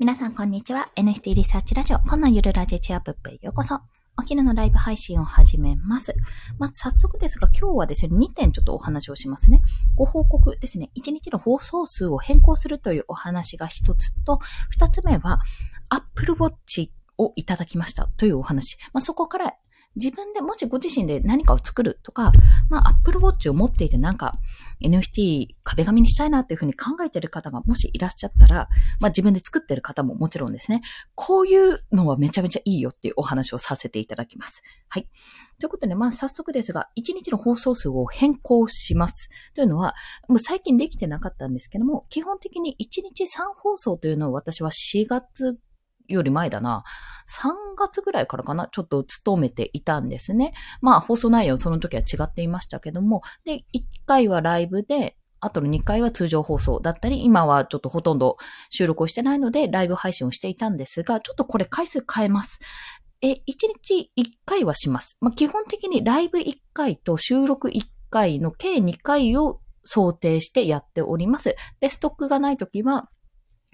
皆さん、こんにちは。NFT リサーチラジオ、このゆるラジチアプップへようこそ。お昼のライブ配信を始めます。まず、早速ですが、今日はですね、2点ちょっとお話をしますね。ご報告ですね。1日の放送数を変更するというお話が1つと、2つ目は、Apple Watch をいただきましたというお話。まあ、そこから自分でもしご自身で何かを作るとか、まあ、Apple Watch を持っていてなんか NFT 壁紙にしたいなっていうふうに考えてる方がもしいらっしゃったら、まあ、自分で作ってる方ももちろんですね、こういうのはめちゃめちゃいいよっていうお話をさせていただきます。はい。ということで、まあ、早速ですが、1日の放送数を変更します。というのは、もう最近できてなかったんですけども、基本的に1日3放送というのを私は4月より前だな。3月ぐらいからかな、ちょっと勤めていたんですね。まあ放送内容その時は違っていましたけども、で、1回はライブで、あとの2回は通常放送だったり、今はちょっとほとんど収録をしてないので、ライブ配信をしていたんですが、ちょっとこれ回数変えます。え、1日1回はします。まあ、基本的にライブ1回と収録1回の計2回を想定してやっております。で、ストックがない時は、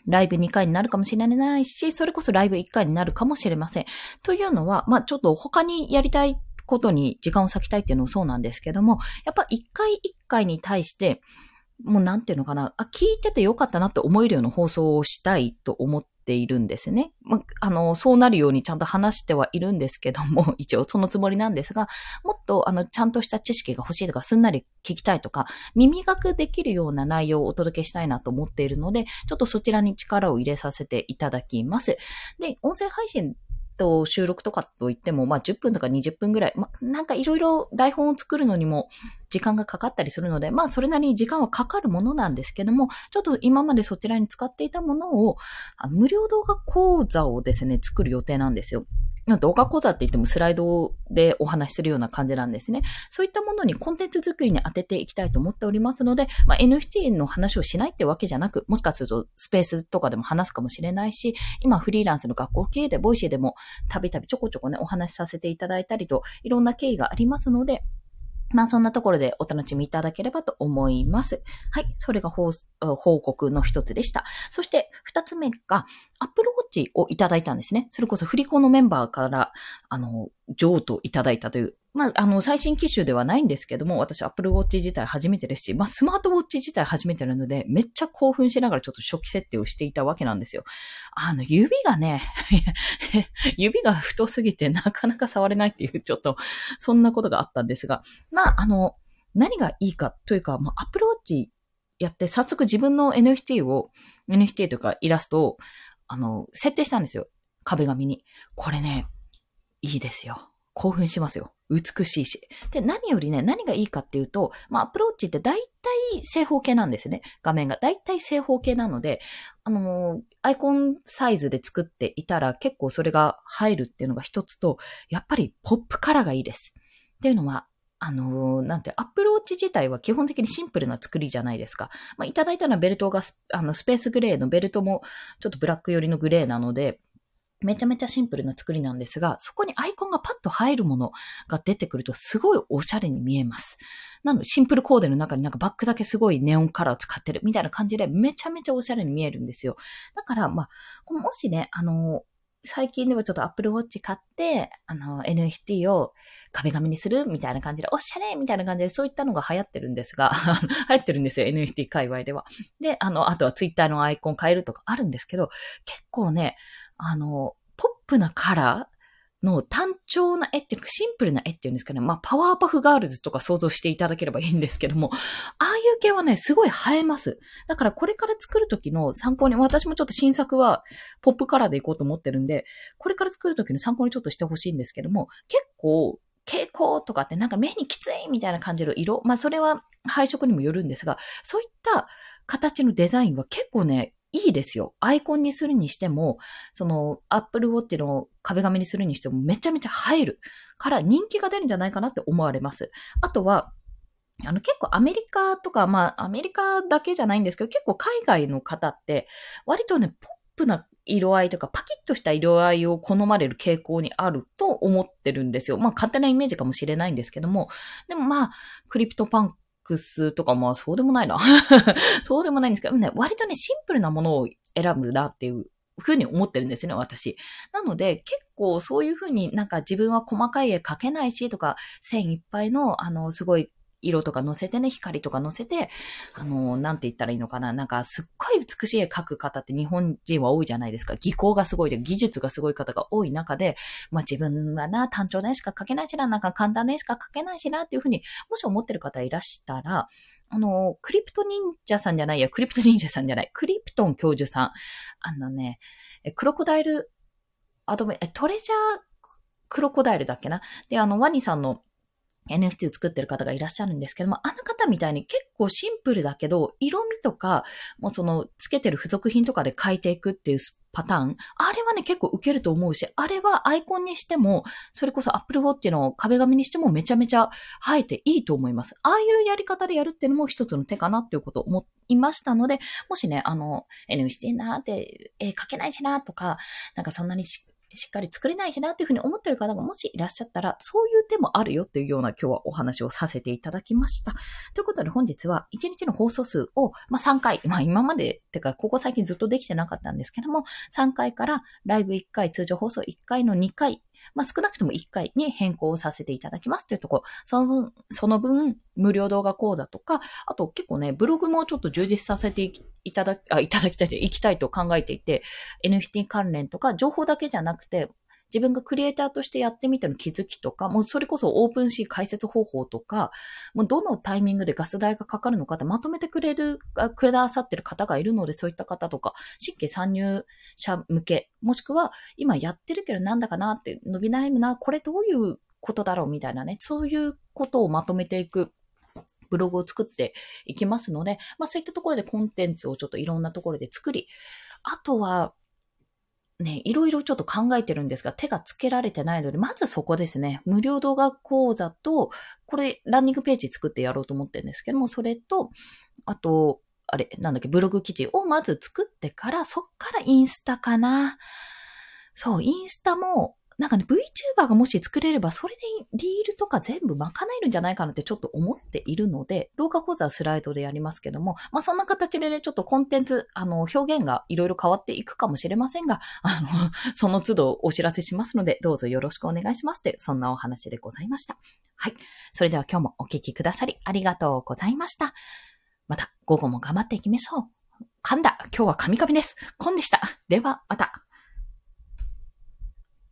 ライブ2回になるかもしれないし、それこそライブ1回になるかもしれません。というのは、まあちょっと他にやりたいことに時間を割きたいっていうのもそうなんですけども、やっぱ1回1回に対して、もうなんていうのかな、あ、聞いててよかったなって思えるような放送をしたいと思っているんですね。ま、あの、そうなるようにちゃんと話してはいるんですけども、一応そのつもりなんですが、もっとあの、ちゃんとした知識が欲しいとか、すんなり聞きたいとか、耳学できるような内容をお届けしたいなと思っているので、ちょっとそちらに力を入れさせていただきます。で、音声配信と収録とかといっても、まあ10分とか20分ぐらい、まあなんかいろいろ台本を作るのにも時間がかかったりするので、まあそれなりに時間はかかるものなんですけども、ちょっと今までそちらに使っていたものを、あの無料動画講座をですね、作る予定なんですよ。動画講座って言ってもスライドでお話しするような感じなんですね。そういったものにコンテンツ作りに当てていきたいと思っておりますので、まあ、NFT の話をしないってわけじゃなく、もしかするとスペースとかでも話すかもしれないし、今フリーランスの学校経営で Voicy でもたびたびちょこちょこね、お話しさせていただいたりと、いろんな経緯がありますので、まあそんなところでお楽しみいただければと思います。はい。それが報告の一つでした。そして二つ目が、Apple Watch をいただいたんですね。それこそ振り子のメンバーから、あの、譲渡いただいたというまあ、あの、最新機種ではないんですけども、私 Apple Watch 自体初めてですし、まあ、スマートウォッチ自体初めてなので、めっちゃ興奮しながらちょっと初期設定をしていたわけなんですよ。あの、指がね、指が太すぎてなかなか触れないっていう、ちょっと、そんなことがあったんですが、まあ、あの、何がいいかというか、まあ、Apple Watch やって、早速自分の NFT を、NFT とかイラストを、あの、設定したんですよ。壁紙に。これね、いいですよ。興奮しますよ。美しいし。で、何よりね、何がいいかっていうと、まあ、アプローチって大体正方形なんですね。画面が。大体正方形なので、あのー、アイコンサイズで作っていたら結構それが入るっていうのが一つと、やっぱりポップカラーがいいです。っていうのは、あのー、なんて、 Apple Watch 自体は基本的にシンプルな作りじゃないですか。まあ、いただいたのはベルトがあの、スペースグレーのベルトもちょっとブラック寄りのグレーなので、めちゃめちゃシンプルな作りなんですが、そこにアイコンがパッと入るものが出てくるとすごいおしゃれに見えます。なので、シンプルコーデの中になんかバックだけすごいネオンカラー使ってるみたいな感じでめちゃめちゃおしゃれに見えるんですよ。だから、まあ、もしね、あの、最近ではちょっと Apple Watch 買って、あの、NFT を壁紙にするみたいな感じで、おしゃれみたいな感じで、そういったのが流行ってるんですが、流行ってるんですよ、NFT 界隈では。で、あの、あとは Twitter のアイコン変えるとかあるんですけど、結構ね、あの、ポップなカラーの単調な絵っていうか、シンプルな絵っていうんですかね。まあ、パワーパフガールズとか想像していただければいいんですけども、ああいう系はね、すごい映えます。だからこれから作る時の参考に、私もちょっと新作はポップカラーでいこうと思ってるんで、これから作る時の参考にちょっとしてほしいんですけども、結構、蛍光とかってなんか目にきついみたいな感じの色。まあそれは配色にもよるんですが、そういった形のデザインは結構ね、いいですよ。アイコンにするにしても、その、Apple Watch の壁紙にするにしてもめちゃめちゃ映えるから人気が出るんじゃないかなって思われます。あとは、あの結構アメリカとか、まあアメリカだけじゃないんですけど、結構海外の方って割とね、ポップな色合いとかパキッとした色合いを好まれる傾向にあると思ってるんですよ。まあ勝手なイメージかもしれないんですけども、でもまあ、 CryptoPunks とか、まあそうでもないな。そうでもないんですけど、ね、割とね、シンプルなものを選ぶなっていうふうに思ってるんですね、私。なので、結構そういうふうになんか自分は細かい絵描けないしとか、線いっぱいの、あの、すごい色とか乗せてね、光とか乗せて、あの、なんて言ったらいいのかな。なんか、すっごい美しい絵描く方って日本人は多いじゃないですか。技巧がすごいで、技術がすごい方が多い中で、まあ自分はな、単調な絵しか描けないしな、なんか簡単な絵しか描けないしな、っていうふうに、もし思ってる方いらしたら、あの、クリプト忍者さんじゃないや、クリプト忍者さんじゃない、クリプトン教授さん。あのね、クロコダイル、アドメ、トレジャークロコダイルだっけな。で、あの、ワニさんの NFT を作ってる方がいらっしゃるんですけども、あの方みたいに結構シンプルだけど、色味とか、もうその、つけてる付属品とかで変えていくっていうパターン、あれはね、結構受けると思うし、あれはアイコンにしても、それこそ Apple Watch の壁紙にしてもめちゃめちゃ生えていいと思います。ああいうやり方でやるっていうのも一つの手かなっていうことを思いましたので、もしね、あの、NFT なーって、えー、書けないしなとか、なんかそんなにししっかり作れないしなっていうふうに思ってる方がもしいらっしゃったら、そういう手もあるよっていうような今日はお話をさせていただきました。ということで本日は1日の放送数を、まあ、3回、まあ今まで、てかここ最近ずっとできてなかったんですけども、3回からライブ1回、通常放送1回の2回まあ、少なくとも1回に変更させていただきますというところ、その分、その分、無料動画講座とか、あと結構ね、ブログもちょっと充実させていただき、あ、いただきたい、いきたいと考えていて、NFT 関連とか、情報だけじゃなくて、自分がクリエイターとしてやってみての気づきとか、もうそれこそオープンシー解説方法とか、もうどのタイミングでガス代がかかるのかってまとめてくれる、くださってる方がいるので、そういった方とか、新規参入者向け、もしくは今やってるけどなんだかなって伸び悩むな、これどういうことだろうみたいなね、そういうことをまとめていくブログを作っていきますので、まあそういったところでコンテンツをちょっといろんなところで作り、あとは、ね、いろいろちょっと考えてるんですが、手がつけられてないので、まずそこですね。無料動画講座と、これ、ランニングページ作ってやろうと思ってるんですけども、それと、あと、あれ、なんだっけ、ブログ記事をまず作ってから、そっからインスタかな。そう、インスタも、なんかね、VTuber がもし作れれば、それでリールとか全部賄えるんじゃないかなってちょっと思っているので、動画講座はスライドでやりますけども、まあそんな形でね、ちょっとコンテンツ、あの、表現がいろいろ変わっていくかもしれませんが、あの、その都度お知らせしますので、どうぞよろしくお願いしますって、そんなお話でございました。はい。それでは今日もお聞きくださりありがとうございました。また午後も頑張っていきましょう。噛んだ今日はカミカミです。コンでした。では、また。